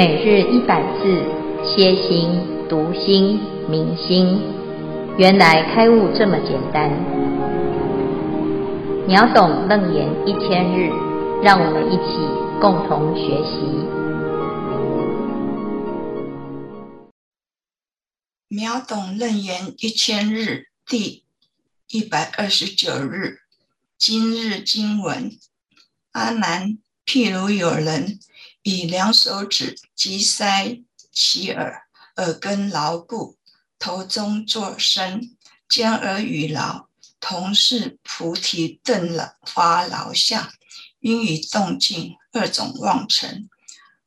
每日一百字，歇心、读心、明心，原来开悟这么简单。秒懂楞严一千日，让我们一起共同学习。秒懂楞严一千日第一百二十九日，今日经文：阿难，譬如有人。以两手指击塞其耳，耳根牢固，头中作声，将耳语劳，同是菩提灯花劳相，因与动静二种妄尘。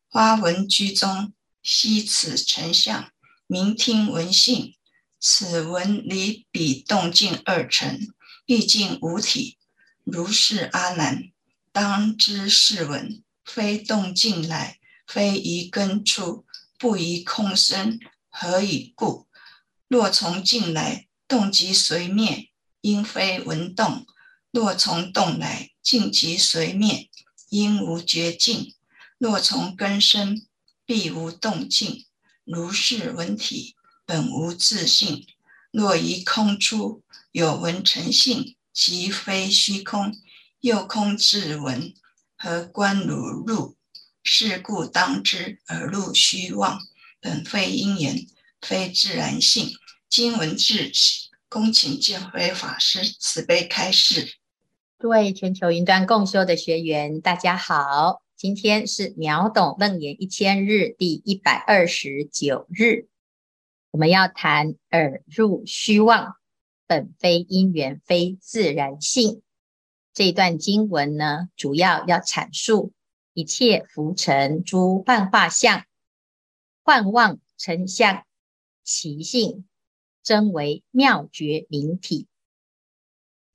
花闻居中，悉此成相；明听闻性，此闻离彼动静二成，毕竟无体。如是阿难，当知是闻。非动静来，非余根出，不异空生，何以故？若从静来，动即随灭，因非闻动；若从动来，静即随灭，因无觉静；若从根生，必无动静。如是闻体，本无自性。若宜空出，有闻成性，即非虚空，又空自闻。何观如入？是故当知，耳入虚妄，本非因缘，非自然性。今闻至此，恭请见辉法师慈悲开示。各位全球云端共修的学员，大家好，今天是秒懂楞严一千日第一百二十九日，我们要谈耳入虚妄，本非因缘，非自然性。这一段经文呢，主要要阐述一切浮尘诸幻化相，幻妄成相，其性真为妙觉明体。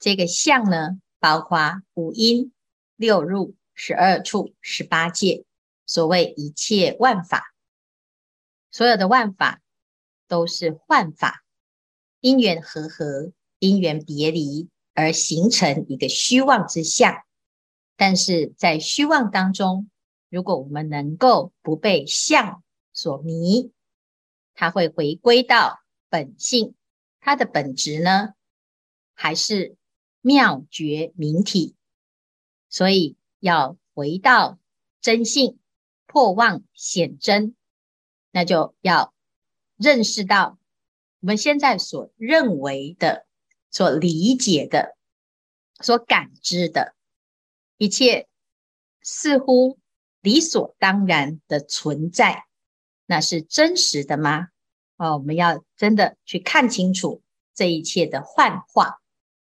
这个相呢，包括五阴、六入、十二处、十八界，所谓一切万法，所有的万法都是幻法，因缘和合，因缘别离。而形成一个虚妄之相，但是在虚妄当中，如果我们能够不被相所迷，它会回归到本性，它的本质呢，还是妙觉明体。所以要回到真性，破妄显真，那就要认识到我们现在所认为的。所理解的、所感知的一切，似乎理所当然的存在，那是真实的吗？哦，我们要真的去看清楚这一切的幻化。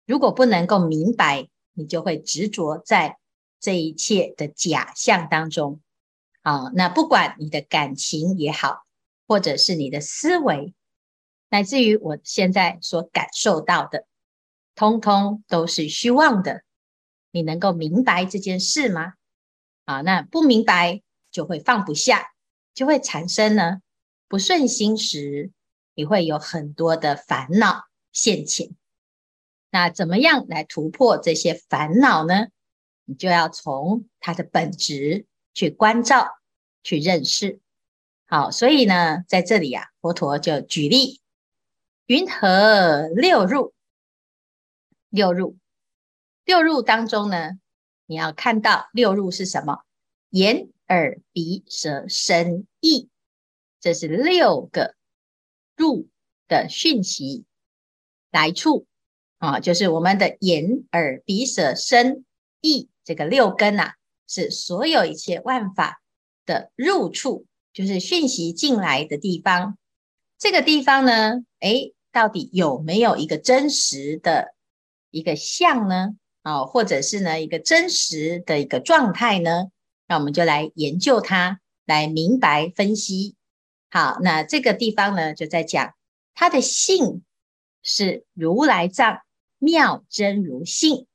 如果不能够明白，你就会执着在这一切的假象当中。啊，那不管你的感情也好，或者是你的思维。乃至于我现在所感受到的，通通都是虚妄的。你能够明白这件事吗？啊，那不明白就会放不下，就会产生呢不顺心时，你会有很多的烦恼现前。那怎么样来突破这些烦恼呢？你就要从它的本质去关照、去认识。好，所以呢，在这里啊，佛陀就举例。云何六入？六入，六入当中呢，你要看到六入是什么？眼、耳、鼻、舌、身、意，这是六个入的讯息来处啊，就是我们的眼、耳、鼻、舌、身、意这个六根啊，是所有一切万法的入处，就是讯息进来的地方。这个地方呢，诶。到底有没有一个真实的一个相呢？啊，或者是呢一个真实的一个状态呢？那我们就来研究它，来明白分析。好，那这个地方呢就在讲它的性是如来藏妙真如性，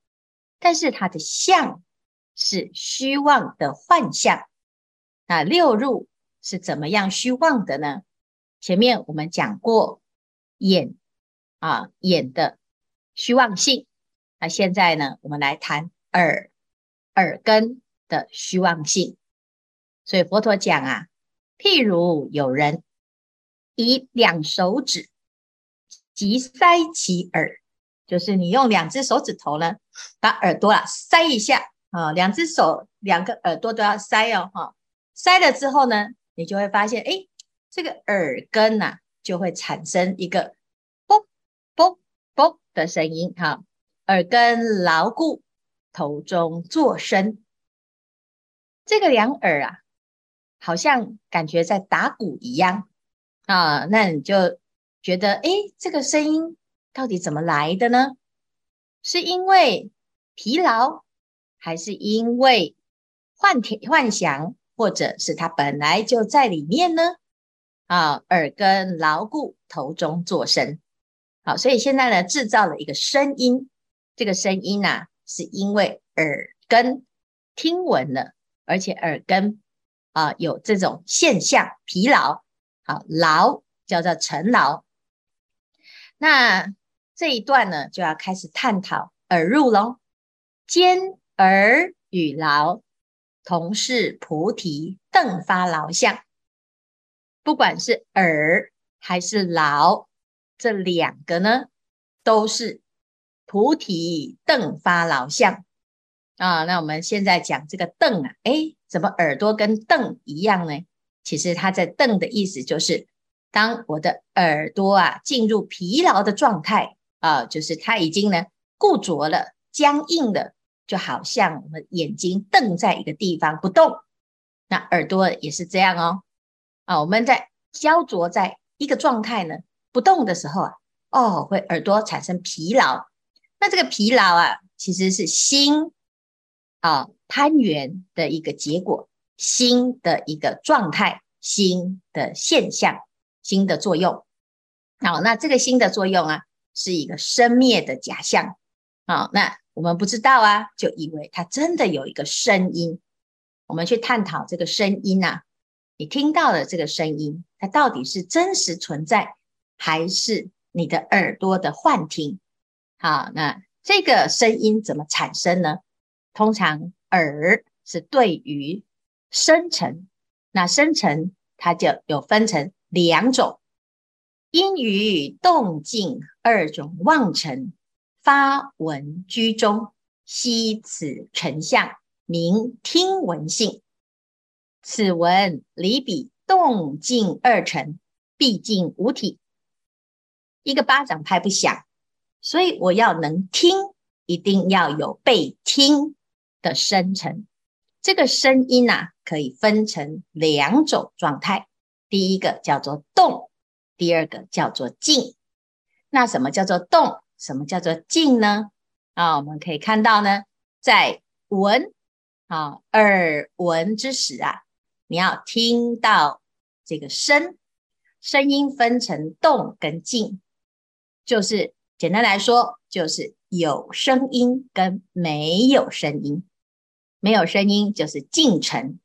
但是它的相是虚妄的幻象。那六入是怎么样虚妄的呢？前面我们讲过。眼啊，眼的虚妄性。那现在呢，我们来谈耳，耳根的虚妄性。所以佛陀讲啊，譬如有人以两手指即塞其耳，就是你用两只手指头呢，把耳朵啊塞一下啊，两只手两个耳朵都要塞哦，哈，塞了之后呢，你就会发现，哎，这个耳根呐、啊、就会产生一个啵啵啵的声音，哈，耳根牢固，头中作声。这个两耳啊，好像感觉在打鼓一样啊，那你就觉得，哎，这个声音到底怎么来的呢？是因为疲劳，还是因为幻听幻想，或者是它本来就在里面呢？啊，耳根牢固，头中作声。好，所以现在呢，制造了一个声音，这个声音呢，是因为耳根听闻了。而且耳根啊有这种现象，疲劳，好劳叫做沉劳。那这一段呢，就要开始探讨耳入喽。兼耳与劳，同是菩提顿发劳相。不管是耳还是劳，这两个呢，都是菩提顿发劳相。啊，那我们现在讲这个顿啊，诶，怎么耳朵跟顿一样呢？其实它在顿的意思就是，当我的耳朵啊进入疲劳的状态啊，就是它已经呢固着了、僵硬了，就好像我们眼睛瞪在一个地方不动，那耳朵也是这样哦。啊，我们在焦灼在一个状态呢不动的时候啊，哦，会耳朵产生疲劳。那这个疲劳啊，其实是心。啊，攀缘的一个结果，心的一个状态，心的现象，心的作用。好，那这个心的作用啊，是一个生灭的假象。好，那我们不知道啊，就以为它真的有一个声音。我们去探讨这个声音啊，你听到的这个声音，它到底是真实存在，还是你的耳朵的幻听？好，那这个声音怎么产生呢？通常耳是对于声尘，那声尘它就有分成两种，音于动静二种望尘，发闻居中，悉此尘相，名听闻性。此闻离彼动静二成，毕竟无体，一个巴掌拍不响，所以我要能听，一定要有被听。的生成，这个声音啊，可以分成两种状态。第一个叫做动，第二个叫做静。那什么叫做动？什么叫做静呢？啊，我们可以看到呢，在闻啊耳闻之时啊，你要听到这个声，声音分成动跟静，就是简单来说，就是有声音跟没有声音。没有声音就是静尘，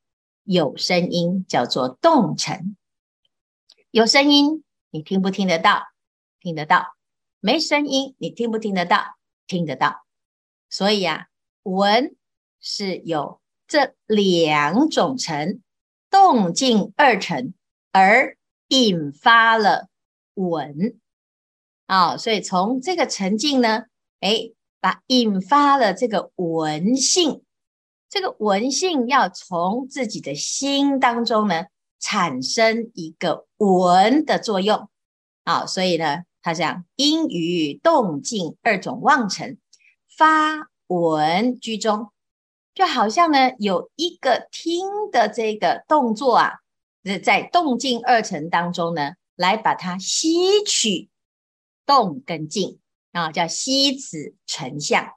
有声音叫做动尘。有声音你听不听得到？听得到。没声音你听不听得到？听得到。所以啊，闻是有这两种尘，动静二尘，而引发了闻。啊、所以从这个沉静呢，诶，把引发了这个闻性。这个闻性要从自己的心当中呢，产生一个闻的作用，啊，所以呢，他讲因于动静二种妄尘，发闻居中，就好像呢有一个听的这个动作啊，在动静二层当中呢，来把它吸取动跟静啊，叫吸子成像。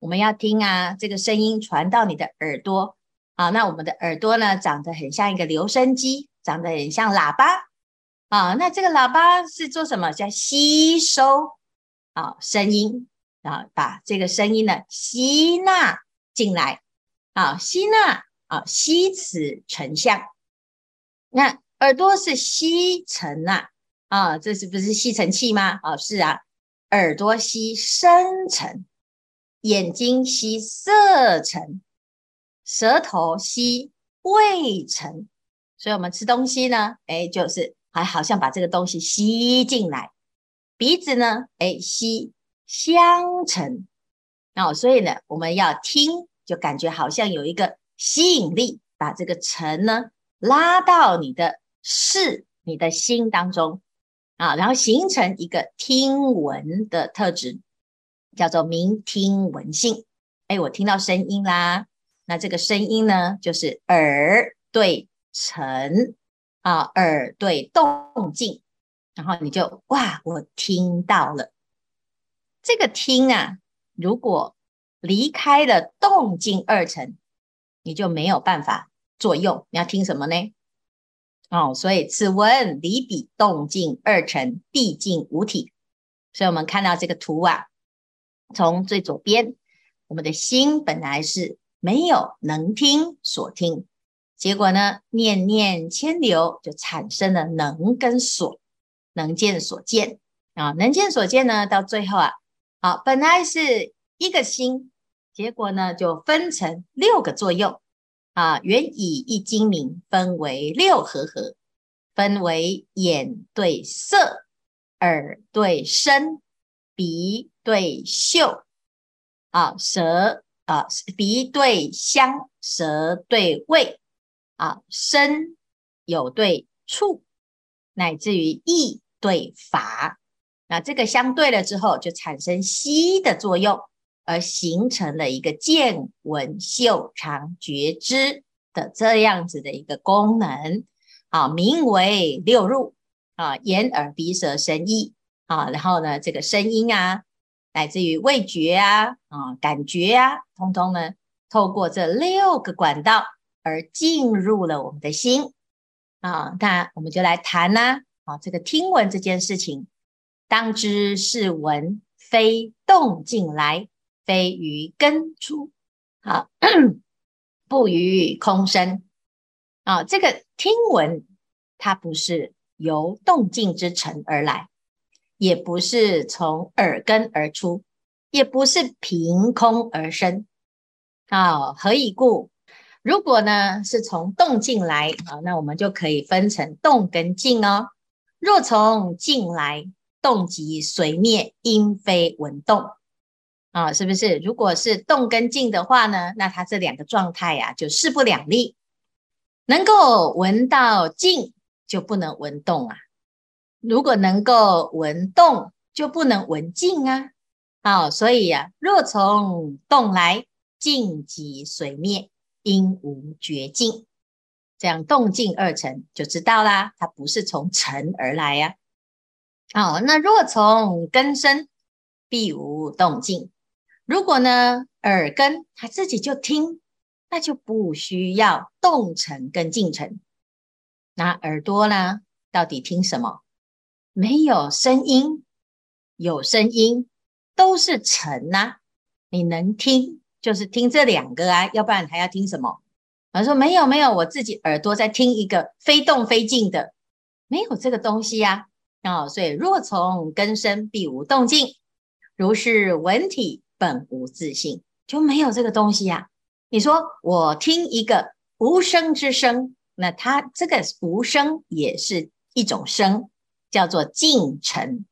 我们要听啊，这个声音传到你的耳朵啊。那我们的耳朵呢，长得很像一个留声机，长得很像喇叭啊。那这个喇叭是做什么？叫吸收啊声音啊，把这个声音呢吸纳进来啊，吸纳啊，悉此尘相。那耳朵是吸尘呐啊，这是不是吸尘器吗？啊，是啊，耳朵吸声尘。眼睛吸色尘，舌头吸味尘，所以我们吃东西呢，哎，就是还好像把这个东西吸进来。鼻子呢，哎，吸香尘。那所以呢，我们要听，就感觉好像有一个吸引力，把这个尘呢拉到你的视、你的心当中啊，然后形成一个听闻的特质，叫做明听闻性。哎，我听到声音啦，那这个声音呢，就是耳对尘啊，耳对动静，然后你就哇，我听到了。这个听啊，如果离开了动静二层，你就没有办法作用。你要听什么呢？哦，所以此闻离彼动静二层，毕竟无体。所以我们看到这个图啊，从最左边。我们的心本来是没有能听所听，结果呢，念念迁流，就产生了能跟所，能见所见啊，能见所见呢，到最后啊，好，本来是一个心，结果呢，就分成六个作用啊，原以一精明分为六合合，分为眼对色，耳对声，鼻对嗅。啊，舌啊，鼻对香，舌对味，啊，身有对触，乃至于意对法。那这个相对了之后，就产生吸的作用，而形成了一个见闻嗅尝觉知的这样子的一个功能。啊，名为六入啊，眼耳鼻舌身意啊，然后呢，这个声音啊。来自于味觉啊，啊，感觉啊，通通呢，透过这六个管道而进入了我们的心啊。那我们就来谈呐，啊，这个听闻这件事情，当知是闻非动静来，非于根出，啊，不于空生啊。这个听闻，它不是由动静之尘而来。也不是从耳根而出，也不是凭空而生。啊、何以故？如果呢是从动静来啊，那我们就可以分成动跟静哦。若从静来，动即随灭，因非闻动啊，是不是？如果是动跟静的话呢，那它这两个状态呀、啊，就势不两立。能够闻到静，就不能闻动啊。如果能够闻动，就不能闻静啊！好、所以呀、啊，若从动来，静即随灭，因无绝境。这样动静二层就知道啦，它不是从尘而来呀、啊。好、哦，那若从根生，必无动静。如果呢，耳根它自己就听，那就不需要动尘跟静尘。那耳朵呢，到底听什么？没有声音，有声音都是尘呐。你能听，就是听这两个啊，要不然还要听什么？他说没有没有，我自己耳朵在听一个非动非静的，没有这个东西呀。哦，所以若从根生，必无动静。如是文体本无自性，就没有这个东西呀。你说我听一个无声之声，那它这个无声也是一种声。叫做静尘，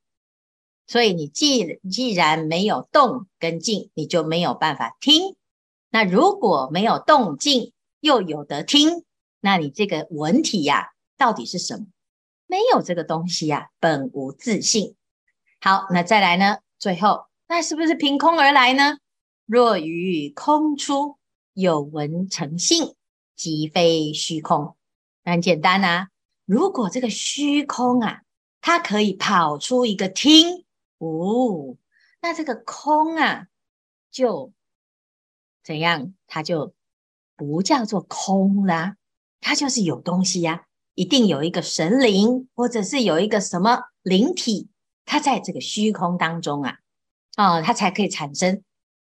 所以你既既然没有动跟静，你就没有办法听。那如果没有动静，又有得听，那你这个文体呀，到底是什么？没有这个东西呀，本无自性。好，那再来呢？最后，那是不是凭空而来呢？若于空出，有闻成性，即非虚空。很简单啊，如果这个虚空啊。它可以跑出一个听，哦，那这个空啊，就怎样？它就不叫做空啦，它就是有东西呀，一定有一个神灵，或者是有一个什么灵体，它在这个虚空当中啊，哦，它才可以产生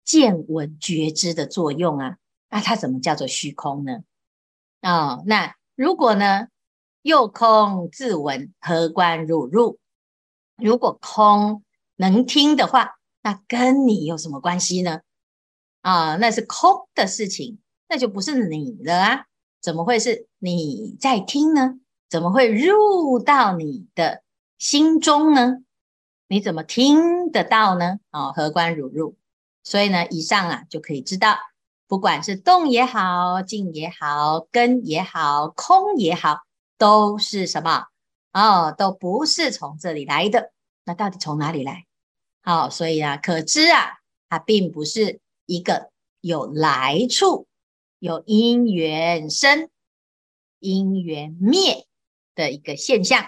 见闻觉知的作用啊。那它怎么叫做虚空呢？哦，那如果呢？又空自闻，何关汝入？如果空能听的话，那跟你有什么关系呢？啊，那是空的事情，那就不是你了啊。怎么会是你在听呢？怎么会入到你的心中呢？你怎么听得到呢？哦，何观汝入？所以呢，以上啊就可以知道，不管是动也好，静也好，根也好，空也好，都是什么？哦，都不是从这里来的。那到底从哪里来？好，哦，所以啊，可知啊，它并不是一个有来处、有因缘生、因缘灭的一个现象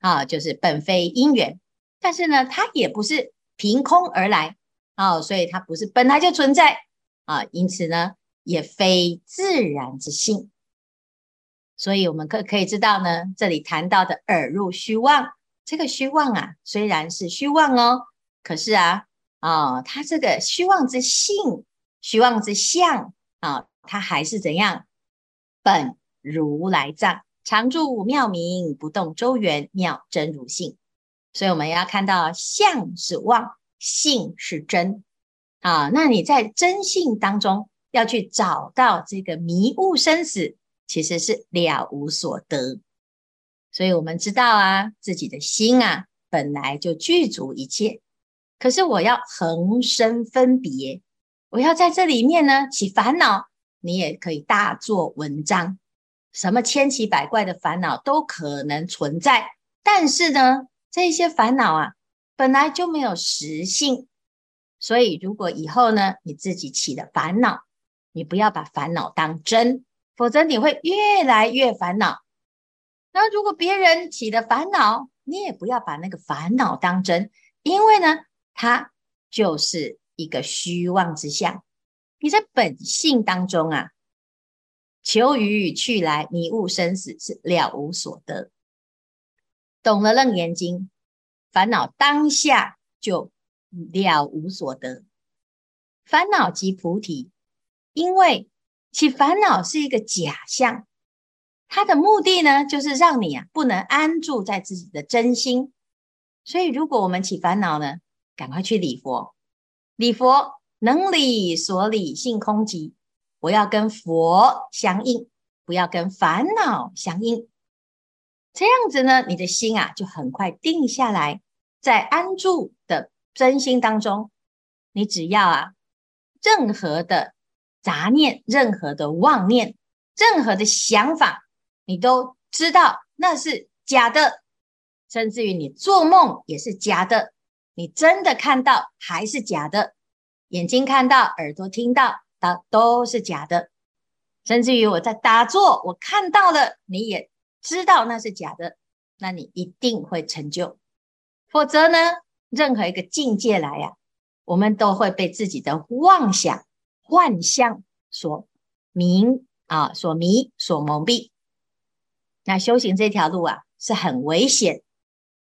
啊，就是本非因缘。但是呢，它也不是凭空而来啊，所以它不是本来就存在啊，因此呢，也非自然之性。所以我们可可以知道呢，这里谈到的耳入虚妄，这个虚妄啊，虽然是虚妄哦，可是啊啊，它这个虚妄之性、虚妄之相啊，它还是怎样？本如来藏，常住妙明，不动周圆，妙真如性。所以我们要看到相是妄，性是真啊。那你在真性当中要去找到这个迷雾生死，其实是了无所得。所以我们知道啊，自己的心啊本来就具足一切，可是我要横生分别，我要在这里面呢起烦恼，你也可以大做文章，什么千奇百怪的烦恼都可能存在，但是呢。这些烦恼啊，本来就没有实性，所以如果以后呢，你自己起了烦恼，你不要把烦恼当真，否则你会越来越烦恼。那如果别人起的烦恼，你也不要把那个烦恼当真，因为呢，它就是一个虚妄之相。你在本性当中啊，求于去来，迷雾生死，是了无所得。懂了《楞严经》，烦恼当下就了无所得。烦恼即菩提，因为其烦恼是一个假象，它的目的呢，就是让你啊不能安住在自己的真心。所以，如果我们起烦恼呢，赶快去礼佛，礼佛能理所理性空寂，我要跟佛相应，不要跟烦恼相应。这样子呢，你的心啊就很快定下来，在安住的真心当中，你只要啊，任何的杂念、任何的妄念、任何的想法，你都知道那是假的，甚至于你做梦也是假的，你真的看到还是假的，眼睛看到、耳朵听到，都都是假的，甚至于我在打坐，我看到了，你也。知道那是假的，那你一定会成就。否则呢，任何一个境界来呀、我们都会被自己的妄想、幻象所迷啊，所迷、所蒙蔽。那修行这条路啊，是很危险。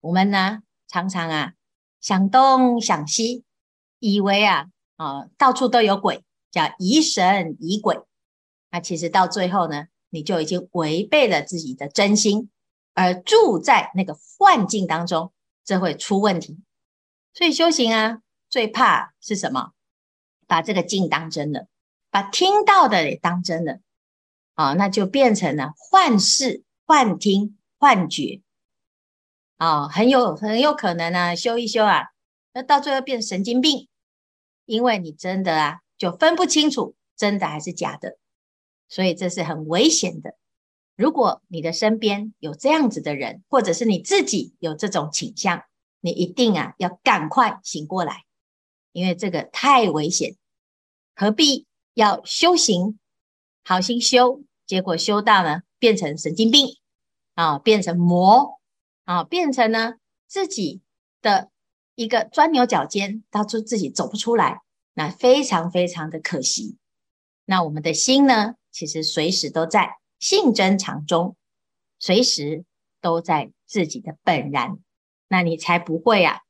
我们呢，常常啊，想东想西，以为啊啊，到处都有鬼，叫疑神疑鬼。那其实到最后呢，你就已经违背了自己的真心，而住在那个幻境当中，这会出问题。所以修行啊，最怕是什么？把这个境当真了，把听到的也当真了，啊，那就变成了幻视、幻听、幻觉，啊，很有很有可能呢、啊，修一修啊，那到最后变神经病，因为你真的啊，就分不清楚真的还是假的。所以这是很危险的。如果你的身边有这样子的人，或者是你自己有这种倾向，你一定啊要赶快醒过来，因为这个太危险。何必要修行，好心修，结果修到呢变成神经病啊，变成魔啊，变成呢自己的一个钻牛角尖，到处自己走不出来，那非常非常的可惜。那我们的心呢？其实随时都在性真常中，随时都在自己的本然，那你才不会啊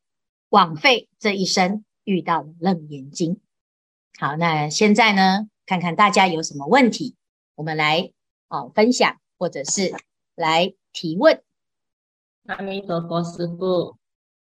枉费这一生遇到了楞严经。好，那现在呢，看看大家有什么问题，我们来哦分享，或者是来提问。阿弥陀佛，师父，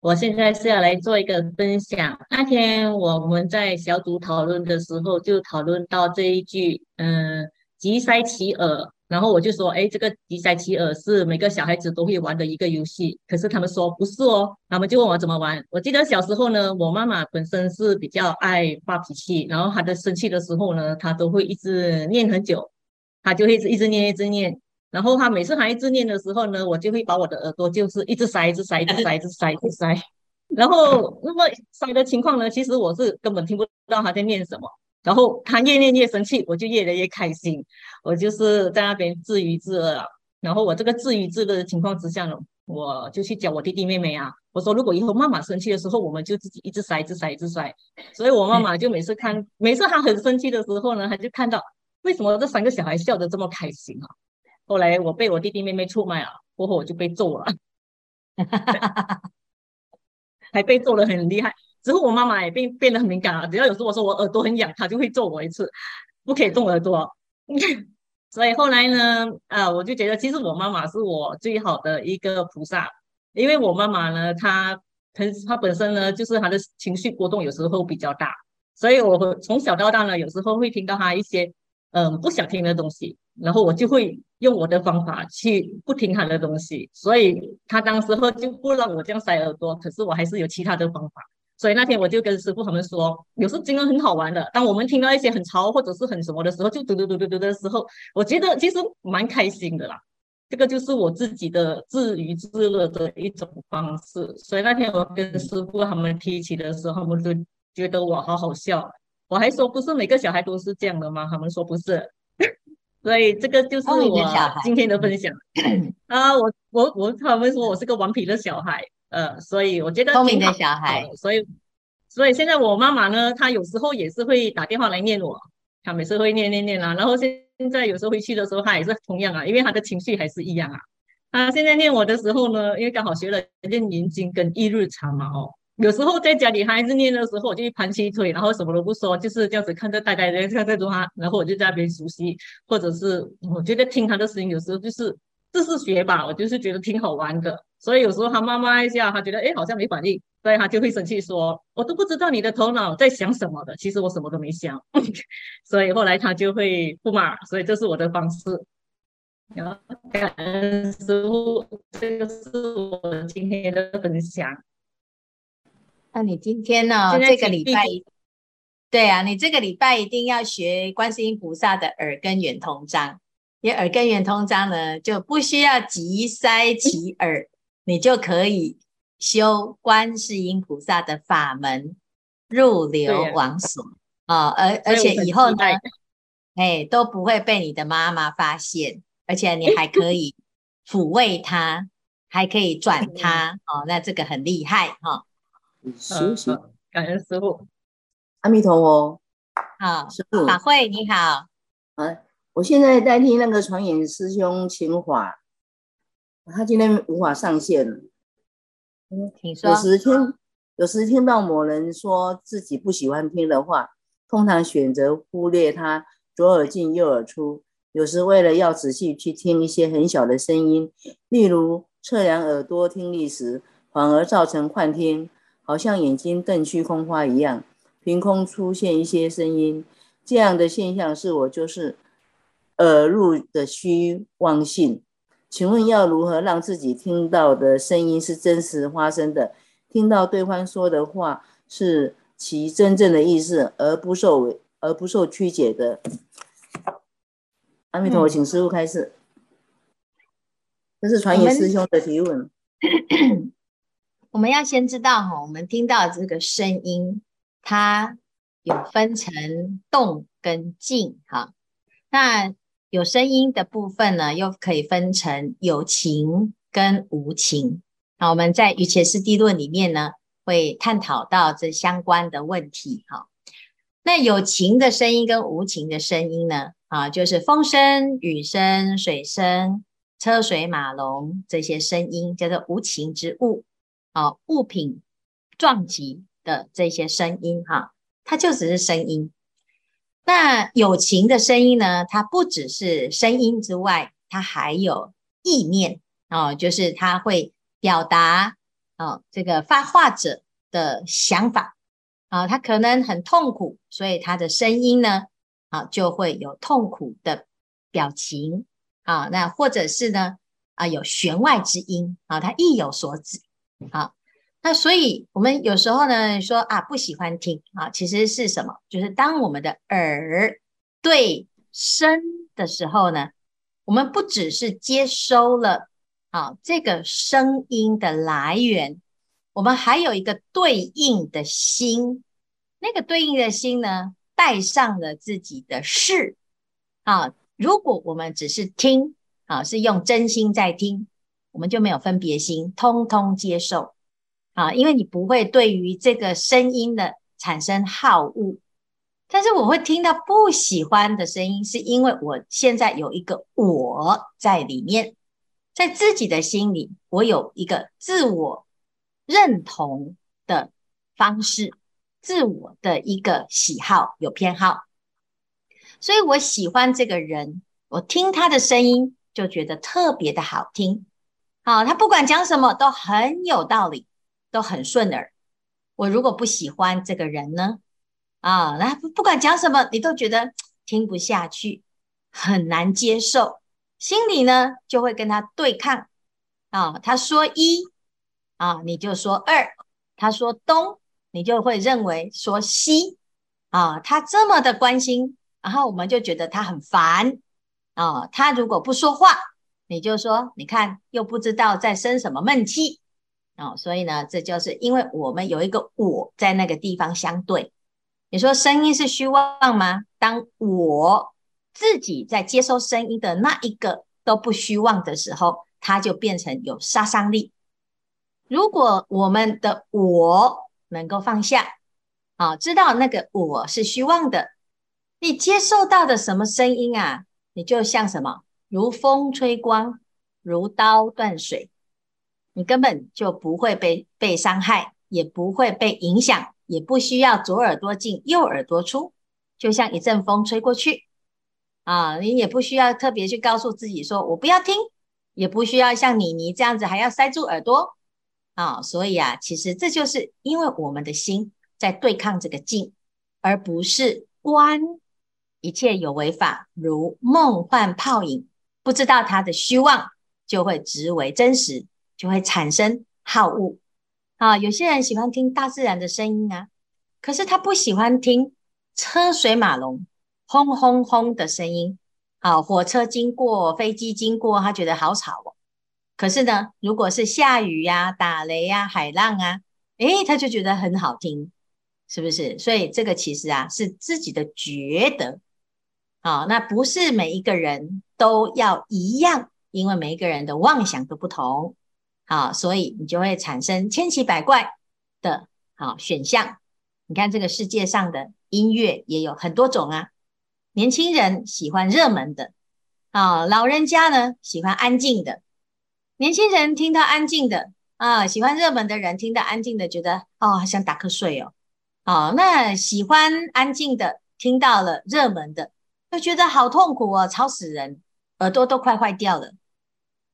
我现在是要来做一个分享。那天我们在小组讨论的时候，就讨论到这一句，嗯。急塞其耳，然后我就说，哎，这个吉赛奇尔是每个小孩子都会玩的一个游戏。可是他们说不是哦，他们就问我怎么玩。我记得小时候呢，我妈妈本身是比较爱发脾气，然后她的生气的时候呢，她都会一直念很久，她就会一直念一直念。然后他每次她一直念的时候呢，我就会把我的耳朵就是一直塞一直塞一直塞一直塞一直塞。然后那么塞的情况呢，其实我是根本听不到他在念什么。然后他越念越生气，我就越来越开心。我就是在那边自娱自乐。然后我这个自娱自乐的情况之下呢，我就去教我弟弟妹妹啊。我说，如果以后妈妈生气的时候，我们就自己一直塞，一直塞，一直塞。所以我妈妈就每次看，每次她很生气的时候呢，她就看到为什么这三个小孩笑得这么开心啊？后来我被我弟弟妹妹出卖了，过后我就被揍了，还被揍的很厉害。之后我妈妈也变变得很敏感了，只要有时候我说我耳朵很痒，她就会揍我一次，不可以动耳朵。所以后来呢，啊，我就觉得其实我妈妈是我最好的一个菩萨，因为我妈妈呢，她她她本身呢，就是她的情绪波动有时候比较大，所以我从小到大呢，有时候会听到她一些嗯不想听的东西，然后我就会用我的方法去不听他的东西，所以他当时候就不让我这样塞耳朵，可是我还是有其他的方法。所以那天我就跟师傅他们说，有时候真的很好玩的。当我们听到一些很吵或者是很什么的时候，就嘟嘟嘟嘟嘟的时候，我觉得其实蛮开心的啦。这个就是我自己的自娱自乐的一种方式。所以那天我跟师傅他们提起的时候，他们就觉得我好好笑。我还说，不是每个小孩都是这样的吗？他们说不是。所以这个就是我今天的分享。啊，我我我，他们说我是个顽皮的小孩。呃，所以我觉得聪明的小孩，所以所以现在我妈妈呢，她有时候也是会打电话来念我，她每次会念念念啊，然后现在有时候回去的时候，她也是同样啊，因为她的情绪还是一样啊。她现在念我的时候呢，因为刚好学了念念经跟一日茶嘛哦，有时候在家里她还是念的时候，我就一盘起腿，然后什么都不说，就是这样子看着呆呆的看着他，然后我就在那边熟悉，或者是我觉得听他的声音，有时候就是这是学吧，我就是觉得挺好玩的。所以有时候他妈妈一下，他觉得哎好像没反应，所以他就会生气说：“我都不知道你的头脑在想什么的。”其实我什么都没想，所以后来他就会不骂。所以这是我的方式。然后感恩师傅，这个是我今天的分享。那你今天呢？这个礼拜，对啊，你这个礼拜一定要学观世音菩萨的耳根圆通章，因为耳根圆通章呢就不需要急塞其耳。你就可以修观世音菩萨的法门，入流王所啊，而而且以后呢，哎，都不会被你的妈妈发现，而且你还可以抚慰她，还可以转 她哦，那这个很厉害哈。行行，感恩师傅，阿弥陀佛。好，师傅法会你好。啊，我现在代替那个传演师兄请法。他今天无法上线了。嗯，请说。有时听，有时听到某人说自己不喜欢听的话，通常选择忽略他，左耳进右耳出。有时为了要仔细去听一些很小的声音，例如测量耳朵听力时，反而造成幻听，好像眼睛瞪虚空花一样，凭空出现一些声音。这样的现象是我就是耳入的虚妄性。请问要如何让自己听到的声音是真实发生的？听到对方说的话是其真正的意思，而不受而不受曲解的。阿弥陀佛，请师傅开示。这是传言师兄的提问。我们要先知道哈，我们听到这个声音，它有分成动跟静哈。那有声音的部分呢，又可以分成有情跟无情。那我们在《瑜伽师地论》里面呢，会探讨到这相关的问题。哈，那有情的声音跟无情的声音呢，啊，就是风声、雨声、水声、车水马龙这些声音，叫做无情之物。啊，物品撞击的这些声音，哈，它就只是声音。那友情的声音呢？它不只是声音之外，它还有意念哦，就是它会表达哦，这个发话者的想法啊，他可能很痛苦，所以他的声音呢啊就会有痛苦的表情啊，那或者是呢啊有弦外之音啊，他意有所指好。那所以我们有时候呢说啊不喜欢听啊，其实是什么？就是当我们的耳对声的时候呢，我们不只是接收了啊这个声音的来源，我们还有一个对应的心，那个对应的心呢，带上了自己的事啊。如果我们只是听啊，是用真心在听，我们就没有分别心，通通接受。啊，因为你不会对于这个声音的产生好恶，但是我会听到不喜欢的声音，是因为我现在有一个我在里面，在自己的心里，我有一个自我认同的方式，自我的一个喜好有偏好，所以我喜欢这个人，我听他的声音就觉得特别的好听，好，他不管讲什么都很有道理。都很顺耳。我如果不喜欢这个人呢？啊，那不管讲什么，你都觉得听不下去，很难接受，心里呢就会跟他对抗。啊，他说一，啊，你就说二；他说东，你就会认为说西。啊，他这么的关心，然后我们就觉得他很烦。啊，他如果不说话，你就说，你看又不知道在生什么闷气。哦，所以呢，这就是因为我们有一个我在那个地方相对。你说声音是虚妄吗？当我自己在接收声音的那一个都不虚妄的时候，它就变成有杀伤力。如果我们的我能够放下，啊，知道那个我是虚妄的，你接受到的什么声音啊，你就像什么，如风吹光，如刀断水。你根本就不会被被伤害，也不会被影响，也不需要左耳朵进右耳朵出，就像一阵风吹过去啊，你也不需要特别去告诉自己说我不要听，也不需要像妮妮这样子还要塞住耳朵啊。所以啊，其实这就是因为我们的心在对抗这个境，而不是观一切有为法如梦幻泡影，不知道它的虚妄，就会执为真实。就会产生好恶啊！有些人喜欢听大自然的声音啊，可是他不喜欢听车水马龙、轰轰轰的声音啊。火车经过、飞机经过，他觉得好吵哦。可是呢，如果是下雨呀、打雷呀、海浪啊，诶，他就觉得很好听，是不是？所以这个其实啊，是自己的觉得啊，那不是每一个人都要一样，因为每一个人的妄想都不同。好，所以你就会产生千奇百怪的好选项。你看这个世界上的音乐也有很多种啊。年轻人喜欢热门的，啊，老人家呢喜欢安静的。年轻人听到安静的啊，喜欢热门的人听到安静的，觉得哦，想打瞌睡哦。哦，那喜欢安静的听到了热门的，就觉得好痛苦哦，吵死人，耳朵都快坏掉了。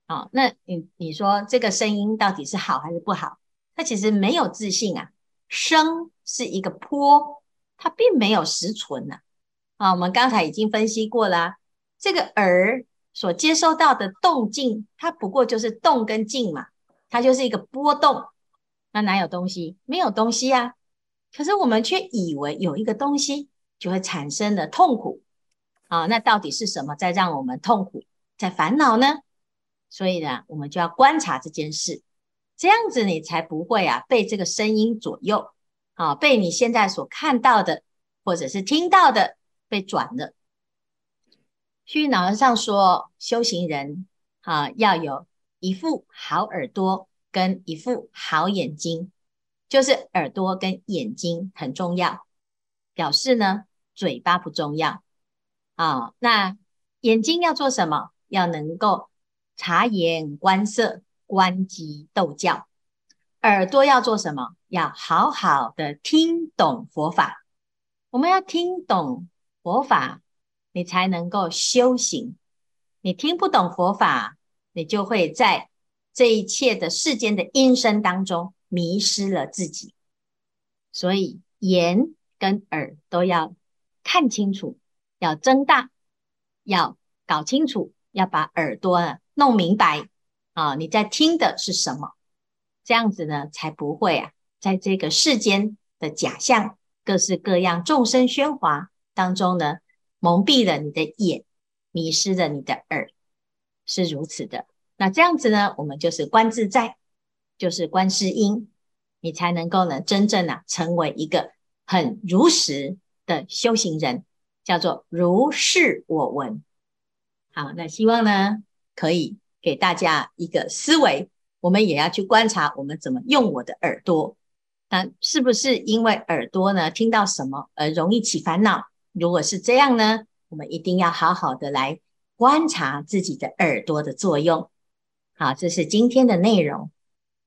啊、那你你说这个声音到底是好还是不好？它其实没有自信啊，声是一个波，它并没有实存呐。啊，我们刚才已经分析过了、啊，这个耳所接收到的动静，它不过就是动跟静嘛，它就是一个波动，那哪有东西？没有东西啊。可是我们却以为有一个东西就会产生了痛苦啊，那到底是什么在让我们痛苦，在烦恼呢？所以呢，我们就要观察这件事，这样子你才不会啊被这个声音左右，啊，被你现在所看到的或者是听到的被转了。虚云老和尚说，修行人啊要有一副好耳朵跟一副好眼睛，就是耳朵跟眼睛很重要，表示呢嘴巴不重要啊。那眼睛要做什么？要能够。察言观色，观机逗教。耳朵要做什么？要好好的听懂佛法。我们要听懂佛法，你才能够修行。你听不懂佛法，你就会在这一切的世间的音声当中迷失了自己。所以眼跟耳都要看清楚，要睁大，要搞清楚。要把耳朵弄明白啊，你在听的是什么？这样子呢，才不会啊，在这个世间的假象、各式各样众生喧哗当中呢，蒙蔽了你的眼，迷失了你的耳，是如此的。那这样子呢，我们就是观自在，就是观世音，你才能够呢，真正啊，成为一个很如实的修行人，叫做如是我闻。好，那希望呢，可以给大家一个思维，我们也要去观察，我们怎么用我的耳朵。那是不是因为耳朵呢，听到什么而容易起烦恼？如果是这样呢，我们一定要好好的来观察自己的耳朵的作用。好，这是今天的内容。